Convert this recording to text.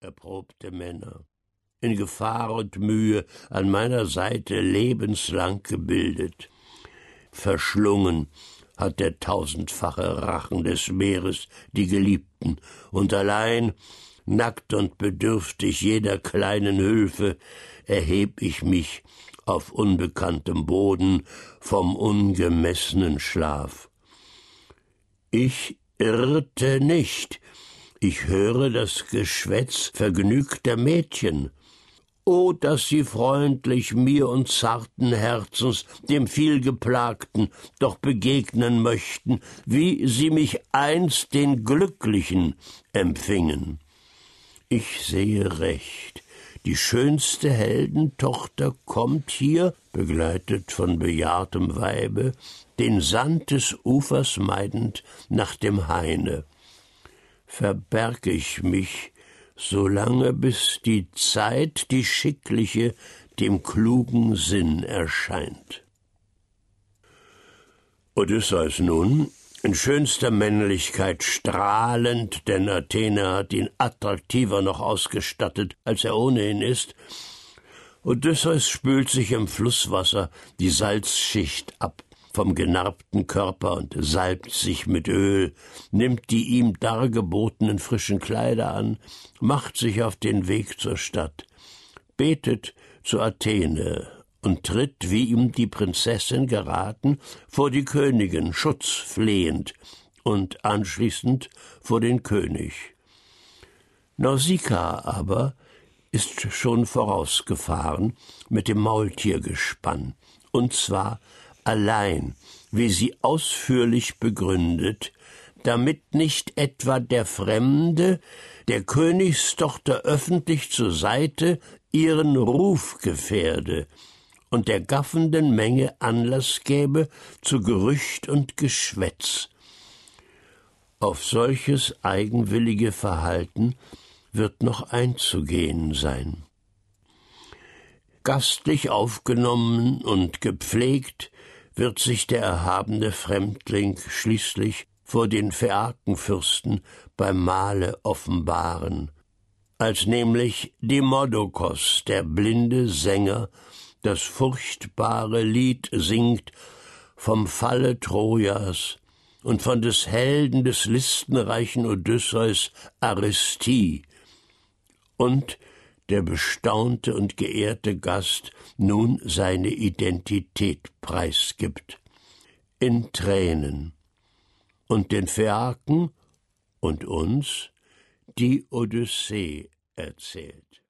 erprobte Männer, in Gefahr und Mühe an meiner Seite lebenslang gebildet. Verschlungen hat der tausendfache Rachen des Meeres die Geliebten, und allein, nackt und bedürftig jeder kleinen Hülfe, erheb ich mich auf unbekanntem Boden vom ungemessenen Schlaf. Ich irrte nicht, ich höre das Geschwätz vergnügter Mädchen. O, dass sie freundlich mir und zarten Herzens, dem vielgeplagten, doch begegnen möchten, wie sie mich einst den Glücklichen empfingen. Ich sehe recht, die schönste Heldentochter kommt hier, begleitet von bejahrtem Weibe, den Sand des Ufers meidend nach dem Haine verberg ich mich, solange bis die Zeit, die schickliche, dem klugen Sinn erscheint. Odysseus nun, in schönster Männlichkeit strahlend, denn Athene hat ihn attraktiver noch ausgestattet, als er ohnehin ist, Odysseus spült sich im Flusswasser die Salzschicht ab, vom genarbten Körper und salbt sich mit Öl, nimmt die ihm dargebotenen frischen Kleider an, macht sich auf den Weg zur Stadt, betet zu Athene und tritt, wie ihm die Prinzessin geraten, vor die Königin Schutz flehend und anschließend vor den König. Nausicaa aber ist schon vorausgefahren mit dem Maultiergespann, und zwar allein, wie sie ausführlich begründet, damit nicht etwa der Fremde, der Königstochter öffentlich zur Seite ihren Ruf gefährde und der gaffenden Menge Anlass gäbe zu Gerücht und Geschwätz. Auf solches eigenwillige Verhalten wird noch einzugehen sein. Gastlich aufgenommen und gepflegt wird sich der erhabene Fremdling schließlich vor den Phäakenfürsten beim Mahle offenbaren, als nämlich Demodokos, der blinde Sänger, das furchtbare Lied singt vom Falle Trojas und von des Helden des listenreichen Odysseus Aristie und der bestaunte und geehrte Gast nun seine Identität preisgibt. In Tränen. Und den Phäaken und uns die Odyssee erzählt.